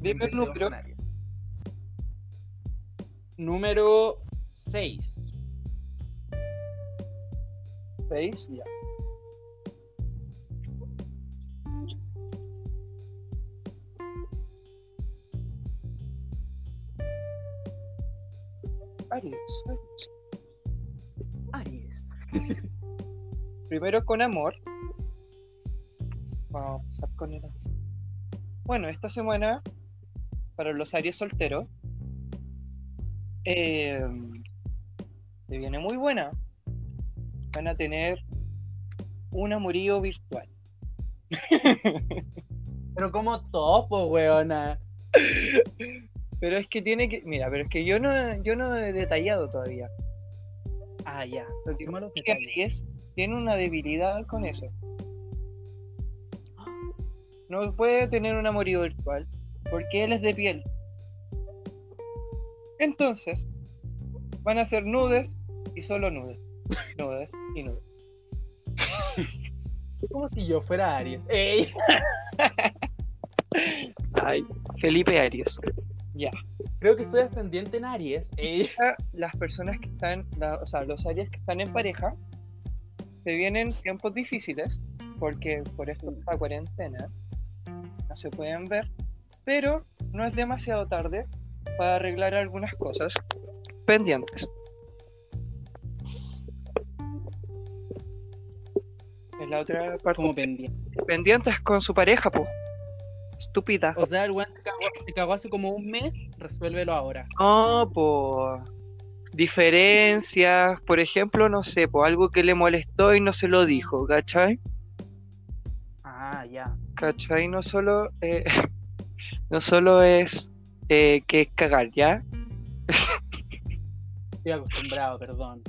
Dime número. Número 6. 6, ya. Aries, Aries. Aries. [LAUGHS] Primero con amor. Vamos a empezar con el amor. Bueno, esta semana, para los Aries solteros, eh, se viene muy buena. Van a tener un amorío virtual. [LAUGHS] Pero como topo, weona. Pero es que tiene que. Mira, pero es que yo no, yo no he detallado todavía. Ah, ya. Lo que los. Aries tiene una debilidad con eso. No puede tener un amorío virtual porque él es de piel. Entonces, van a ser nudes y solo nudes. Nudes y nudes. [LAUGHS] Como si yo fuera Aries. ¡Ey! [LAUGHS] Ay, Felipe Aries. Ya. Creo que soy ascendiente en Aries. ¡Ey! Las personas que están, la- o sea, los Aries que están en pareja, se vienen tiempos difíciles porque por esto esta cuarentena no se pueden ver, pero no es demasiado tarde para arreglar algunas cosas pendientes. Es la otra parte. Como pendiente. Pendientes con su pareja, po. Estúpida. O sea, el weón te cagó, te cagó hace como un mes, resuélvelo ahora. No, po. Diferencias, por ejemplo, no sé, po, algo que le molestó y no se lo dijo, ¿cachai? Ah, ya. ¿Cachai? No solo, eh, no solo es eh, que es cagar, ¿ya? Estoy acostumbrado, perdón.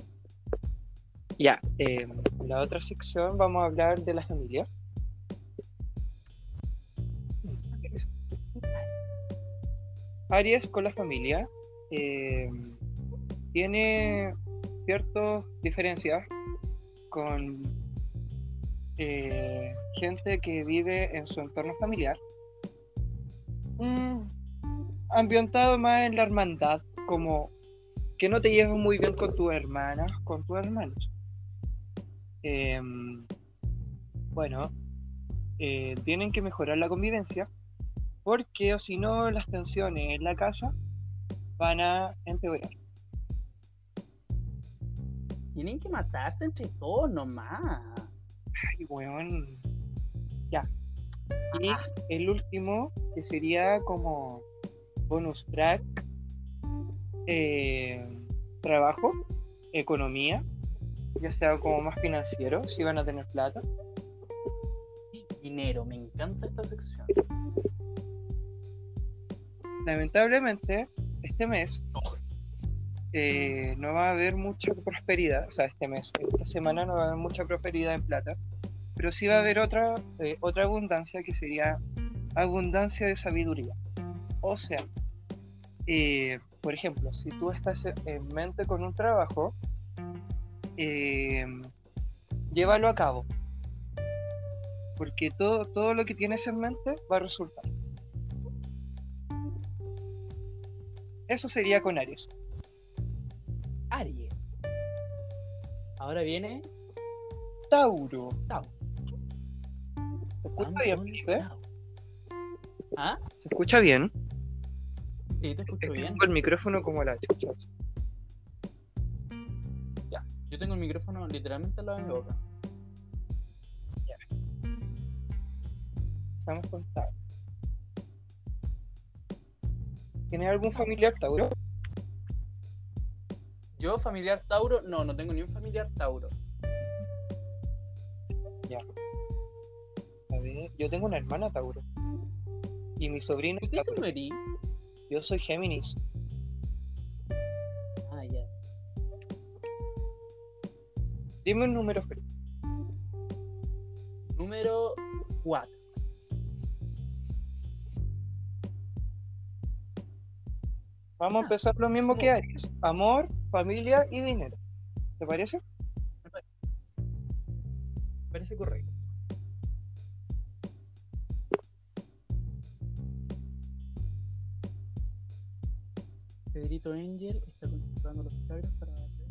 Ya, eh, en la otra sección vamos a hablar de la familia. Aries con la familia eh, tiene ciertas diferencias con eh, gente que vive en su entorno familiar. Mm, ambientado más en la hermandad, como que no te llevas muy bien con tus hermanas, con tus hermanos. Em, bueno, eh, tienen que mejorar la convivencia porque o si no las tensiones en la casa van a empeorar. Tienen que matarse entre todos nomás. Ay, weón. Ya. Y el último, que sería como bonus track, eh, trabajo, economía, ya sea como más financiero, si van a tener plata. Dinero, me encanta esta sección. Lamentablemente, este mes eh, no va a haber mucha prosperidad, o sea, este mes, esta semana no va a haber mucha prosperidad en plata, pero sí va a haber otra, eh, otra abundancia que sería abundancia de sabiduría. O sea, eh, por ejemplo, si tú estás en mente con un trabajo, eh, llévalo a cabo, porque todo, todo lo que tienes en mente va a resultar. Eso sería con Aries. Aries. Ahora viene Tauro. Tauro. ¿Se escucha bien, Felipe? ¿Ah? ¿Se escucha bien? Sí, te escucho Es bien. Tengo el micrófono como la chucha. Yo tengo el micrófono literalmente al lado de mi boca. Estamos con Tauro. ¿Tienes algún familiar Tauro? Yo, familiar Tauro, no, no tengo ni un familiar Tauro. A yo tengo una hermana Tauro. Y mi sobrino es ¿Qué eres? Yo soy Géminis. Ah, ya. Dime un número Felipe. Número 4. Vamos a empezar lo mismo que Aries. Amor, familia y dinero. ¿Te parece? Parece correcto. Pedrito Angel está consultando los cabros para darle.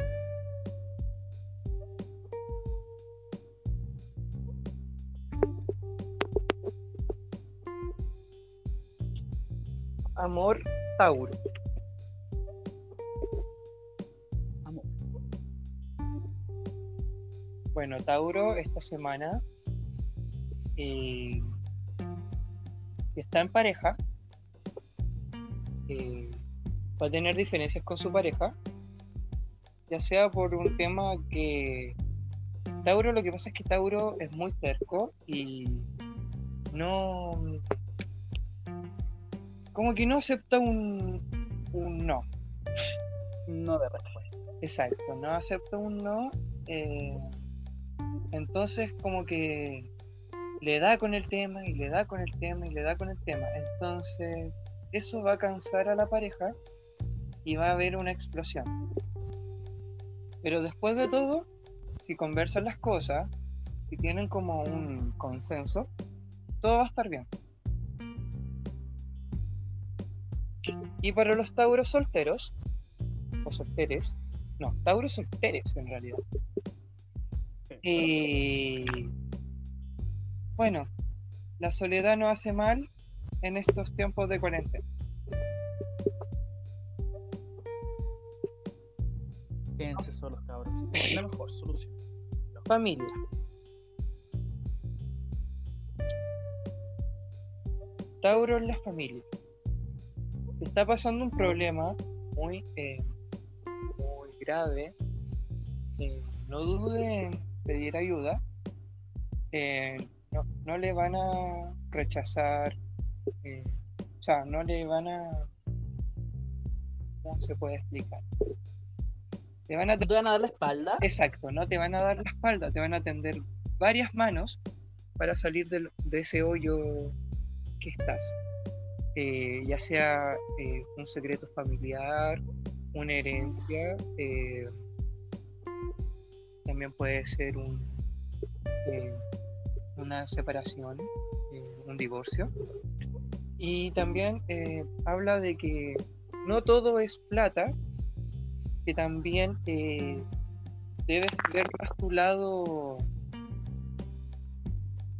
Amor, Tauro. Amor. Bueno, Tauro esta semana eh, está en pareja. eh, va a tener diferencias con su pareja. Ya sea por un tema que Tauro, lo que pasa es que Tauro es muy terco y no. Como que no acepta un, un no. No de respuesta. Exacto, no acepta un no. eh, entonces como que le da con el tema y le da con el tema y le da con el tema. Entonces eso va a cansar a la pareja y va a haber una explosión. Pero después de todo, si conversan las cosas, si tienen como un consenso, todo va a estar bien. Y para los tauros solteros, o solteres, no, tauros solteres en realidad. Eh, bueno, la soledad no hace mal en estos tiempos de cuarentena. Quédense solos, cabros. Es la mejor solución. Familia. Tauro en la familia. Está pasando un problema muy, eh, muy grave. Eh, no dude en pedir ayuda. Eh, no, no le van a rechazar. eh, o sea, no le van a. ¿Cómo se puede explicar? Te van a ¿No te van a dar la espalda? Exacto, no te van a dar la espalda, te van a tender varias manos para salir del- de, ese hoyo que estás. Eh, ya sea eh, un secreto familiar, una herencia, eh, también puede ser un, una separación, un divorcio. Y también habla de que no todo es plata, que también eh, debes ver más tu lado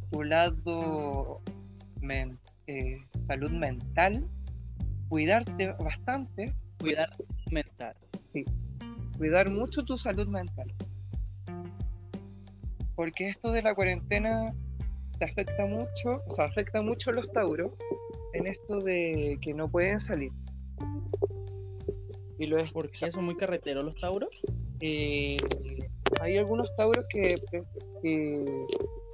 tu lado men- eh, salud mental cuidarte bastante. Cuidar mental. cuidar mucho tu salud mental. Porque esto de la cuarentena te afecta mucho o sea afecta mucho a los tauros en esto de que no pueden salir y lo es ¿Por qué son muy carreteros los tauros? eh, hay algunos tauros que, que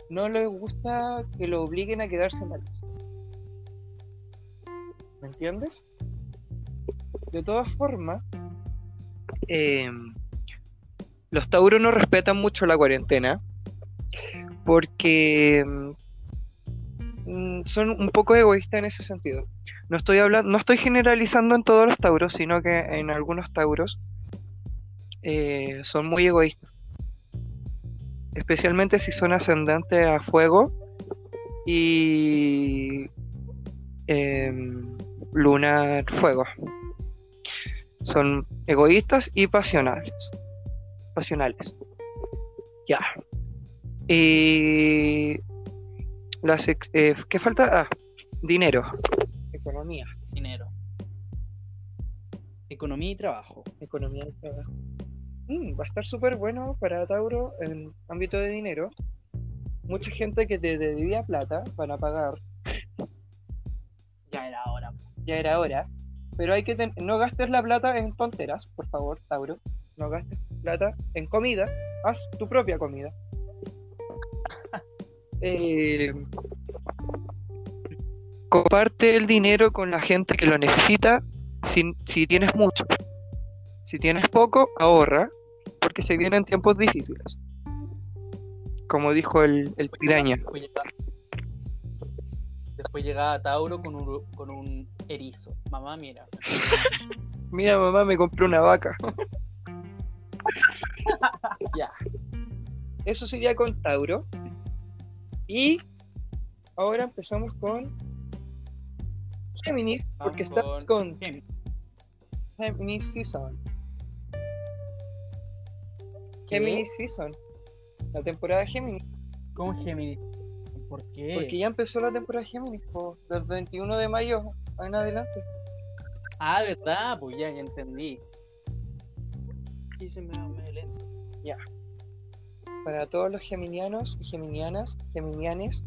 no les gusta que lo obliguen a quedarse en la casa. ¿Me entiendes? De todas formas, eh, los tauros no respetan mucho la cuarentena porque son un poco egoístas en ese sentido. No estoy hablando, no estoy generalizando en todos los tauros, sino que en algunos tauros eh, son muy egoístas. Especialmente si son ascendentes a fuego y lunar fuego. Son egoístas y pasionales. Pasionales. Ya. Y las ex- eh, ¿qué falta? Ah, dinero. Economía. Dinero. Economía y trabajo. Economía del trabajo. Mm, va a estar súper bueno para Tauro en ámbito de dinero. Mucha gente que te debía plata para pagar, Ya era hora. ya era hora. Pero hay que ten- no gastes la plata en tonteras, por favor, Tauro. No gastes plata en comida. Haz tu propia comida. Eh, comparte el dinero con la gente que lo necesita si, si tienes mucho. Si tienes poco, ahorra, porque se vienen tiempos difíciles. Como dijo el, el piraña. Después llega, después llega Tauro con un, con un erizo. Mamá, mira. Mira, mamá, me compré una vaca. [LAUGHS] Ya. Eso sería con Tauro. Y ahora empezamos con Géminis, porque estamos con. Géminis Season. ¿Qué? Géminis Season. La temporada de Géminis. ¿Cómo Géminis? ¿Por qué? Porque ya empezó la temporada de Géminis, po, del 21 de mayo en adelante. Ah, ¿verdad? Pues ya, ya entendí. Sí, se me va medio lento. Para todos los geminianos y geminianas, geminianes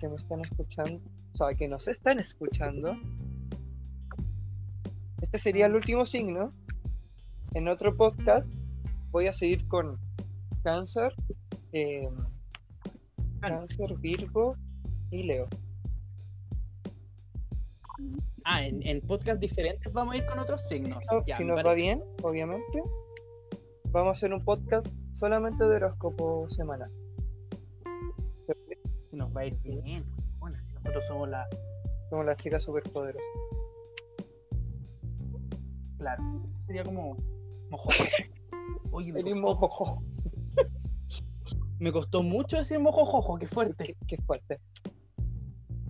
que me están escuchando, o sea, que nos están escuchando, este sería el último signo. En otro podcast voy a seguir con Cáncer, eh, Cáncer, Virgo y Leo. Ah, en, en podcast diferentes vamos a ir con otros signos. No, Ya, si nos va bien, obviamente, vamos a hacer un podcast solamente de horóscopo semanal. Si nos va a ir bien. Bueno, si nosotros somos la. Como las chicas superpoderosas. Claro. Sería como. Mojo. Oye, me costó, [LAUGHS] me costó mucho decir mojojojo, qué fuerte. Qué, qué fuerte.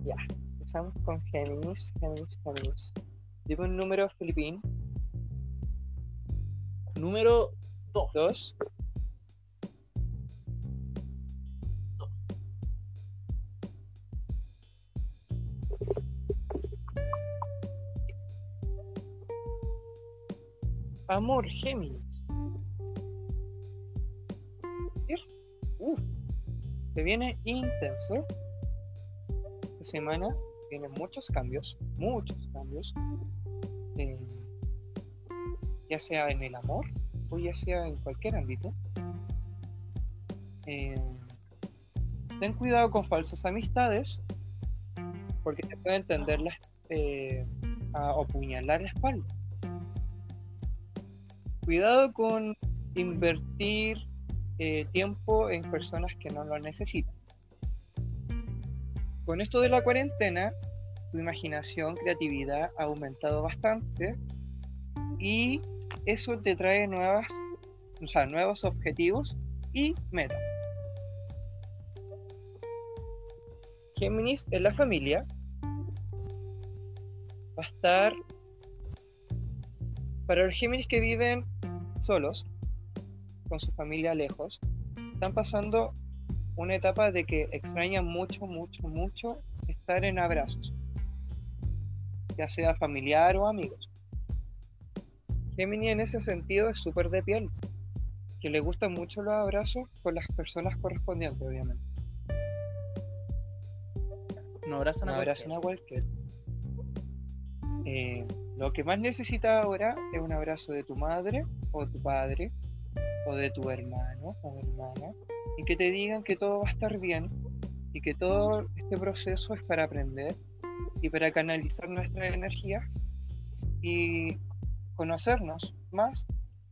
Ya, empezamos con Géminis, Géminis, Géminis. Dime un número filipín. Número 2. Dos. Amor, Géminis. Se viene intenso. Esta semana vienen muchos cambios, muchos cambios. eh, ya sea en el amor o ya sea en cualquier ámbito. Eh, ten cuidado con falsas amistades porque te pueden tenderlas eh, a la espalda. Cuidado con invertir eh, tiempo en personas que no lo necesitan. Con esto de la cuarentena, tu imaginación, creatividad ha aumentado bastante y eso te trae nuevas, o sea, nuevos objetivos y metas. Géminis en la familia va a estar para los Géminis que viven solos, con su familia lejos, están pasando una etapa de que extrañan mucho, mucho, mucho estar en abrazos, ya sea familiar o amigos. Gemini en ese sentido es súper de piel, que le gustan mucho los abrazos con las personas correspondientes, obviamente. No abrazan No a abrazan cualquiera. a cualquiera. Eh, lo que más necesitas ahora es un abrazo de tu madre o tu padre o de tu hermano o hermana y que te digan que todo va a estar bien y que todo este proceso es para aprender y para canalizar nuestra energía y conocernos más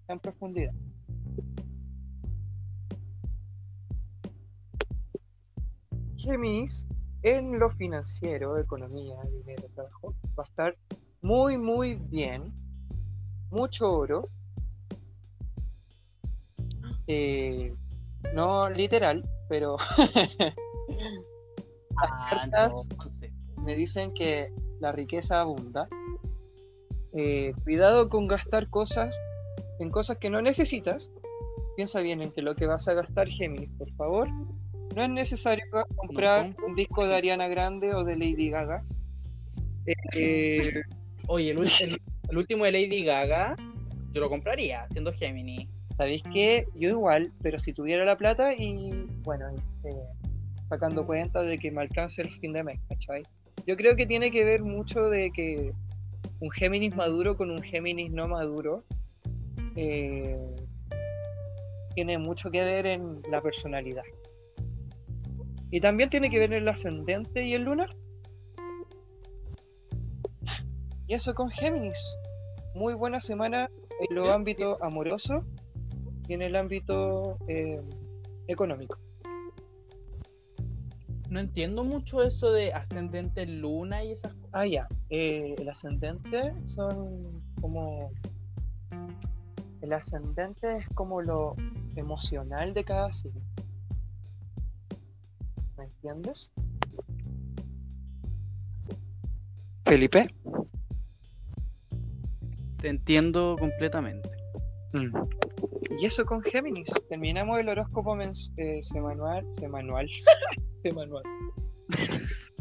en profundidad. Géminis en lo financiero, economía, dinero, trabajo, va a estar muy, muy bien. Mucho oro. Eh, no literal, pero [LAUGHS] Ah, cartas- no, me dicen que la riqueza abunda. Eh, cuidado con gastar cosas en cosas que no necesitas. Piensa bien en que lo que vas a gastar, Géminis, por favor. No es necesario comprar un disco de Ariana Grande o de Lady Gaga. [LAUGHS] Eh, Oye, [LAUGHS] el, el último de Lady Gaga, yo lo compraría, siendo Gemini. ¿Sabéis qué? Yo igual, pero si tuviera la plata y, bueno, eh, sacando cuenta de que me alcance el fin de mes, ¿cachai? Yo creo que tiene que ver mucho de que un Géminis maduro con un Géminis no maduro eh, tiene mucho que ver en la personalidad. Y también tiene que ver en el ascendente y el lunar. Y eso con Géminis. Muy buena semana en los ámbitos amoroso y en el ámbito eh, económico. No entiendo mucho eso de ascendente en luna y esas cosas. Ah, ya. eh, el ascendente son como. El ascendente es como lo emocional de cada signo. ¿Me entiendes? Felipe. Te entiendo completamente. Mm. Y eso con Géminis. Terminamos el horóscopo eh, semanal. Semanal. [LAUGHS] semanal.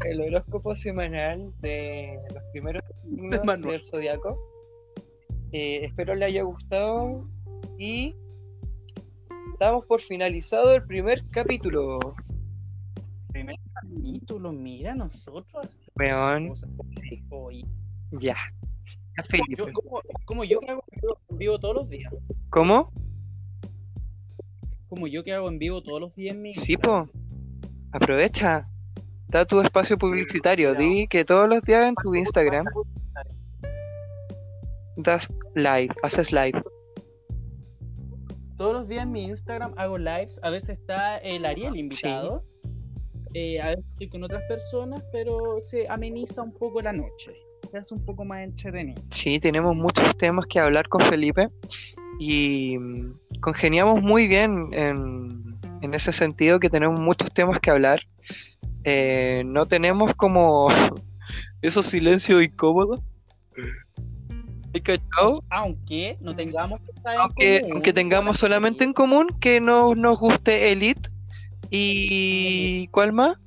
El horóscopo semanal de los primeros signos del zodiaco. Eh, espero le haya gustado. Y damos por finalizado el primer capítulo. Primer capítulo, mira, nosotros. Weón, ya. Yo, como, como yo que hago en vivo- en vivo todos los días. ¿Cómo? Como yo que hago en vivo todos los días en mi. Sí, po. Aprovecha. Da tu espacio publicitario. Di que todos los días en tu Instagram das live, haces live. Todos los días en mi Instagram hago lives. A veces está el Ariel invitado. Eh, a veces estoy con otras personas, pero se ameniza un poco la noche. Se hace un poco más entretenido. Sí, tenemos muchos temas que hablar con Felipe y mm, congeniamos muy bien en, en ese sentido que tenemos muchos temas que hablar. Eh, no tenemos como [LAUGHS] esos silencios incómodos. Aunque no tengamos Aunque, común, aunque tengamos solamente en común que no nos guste Elite y ¿cuál más?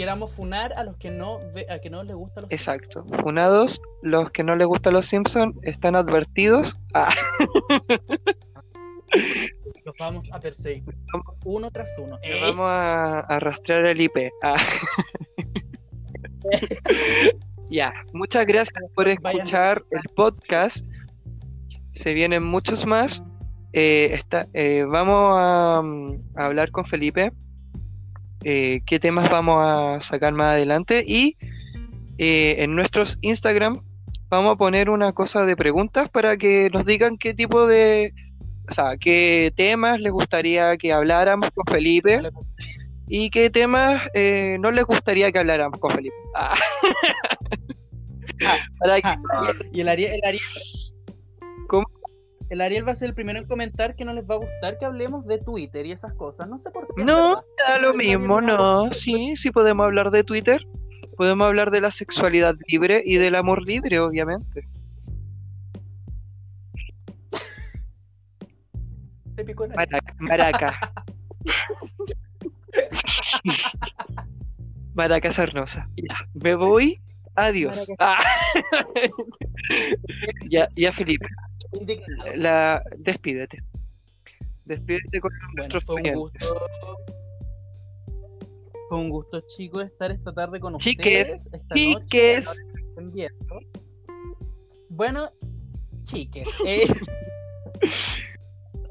Queramos funar a los que no ve- a que no les gusta los Exacto. Funados, los que no les gustan los Simpsons están advertidos. Ah, [LAUGHS] los vamos a perseguir vamos, uno tras uno. Eh, vamos a, a rastrear el IP. Ah. [LAUGHS] ya, muchas gracias por Vayan. escuchar el podcast. Se vienen muchos más. Eh, está- eh, vamos a, mm, a hablar con Felipe. Eh, qué temas vamos a sacar más adelante. Y eh, en nuestros Instagram vamos a poner una cosa de preguntas para que nos digan qué tipo de, o sea, qué temas les gustaría que habláramos con Felipe y qué temas eh, no les gustaría que habláramos con Felipe. [LAUGHS] Ah. Para que- Ah, y el Ariel, el Ariel. El Ariel va a ser el primero en comentar que no les va a gustar que hablemos de Twitter y esas cosas. No sé por qué. No, da lo mismo, no- sí, sí podemos hablar de Twitter, podemos hablar de la sexualidad libre y del amor libre, obviamente. [LAUGHS] Se picó. Maraca, maraca. [LAUGHS] Maraca sarnosa. Ya, me voy. Adiós. Ah. [LAUGHS] ya, ya, Felipe, Indignado. la, despídete. Despídete con Bueno, nuestros fue un gusto. Fue un gusto, chicos, estar esta tarde con Chiques, ustedes. Esta chiques. Noche. Bueno, chiques. [LAUGHS] eh,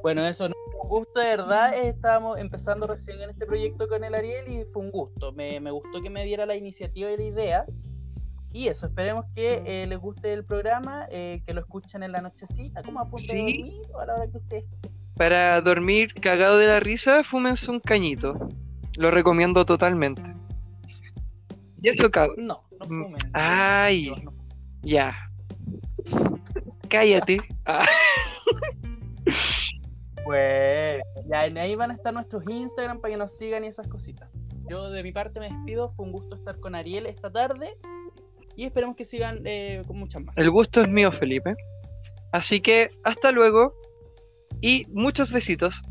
bueno, eso no fue un gusto, de verdad. Estábamos empezando recién en este proyecto con el Ariel y fue un gusto. Me, me gustó que me diera la iniciativa y la idea. Y eso, esperemos que eh, les guste el programa, eh, que lo escuchen en la nochecita, como a punto de Sí. dormir o a la hora que ustedes Para dormir cagado de la risa, fúmense un cañito. Lo recomiendo totalmente. Y eso, cab- No, no Mm, fumen. ay. No Ya. Cállate. Ah, [LAUGHS] Pues ya en ahí van a estar nuestros Instagram para que nos sigan y esas cositas. Yo de mi parte me despido, fue un gusto estar con Ariel esta tarde y esperemos que sigan eh, con muchas más. El gusto es mío, Felipe. Así que hasta luego y muchos besitos.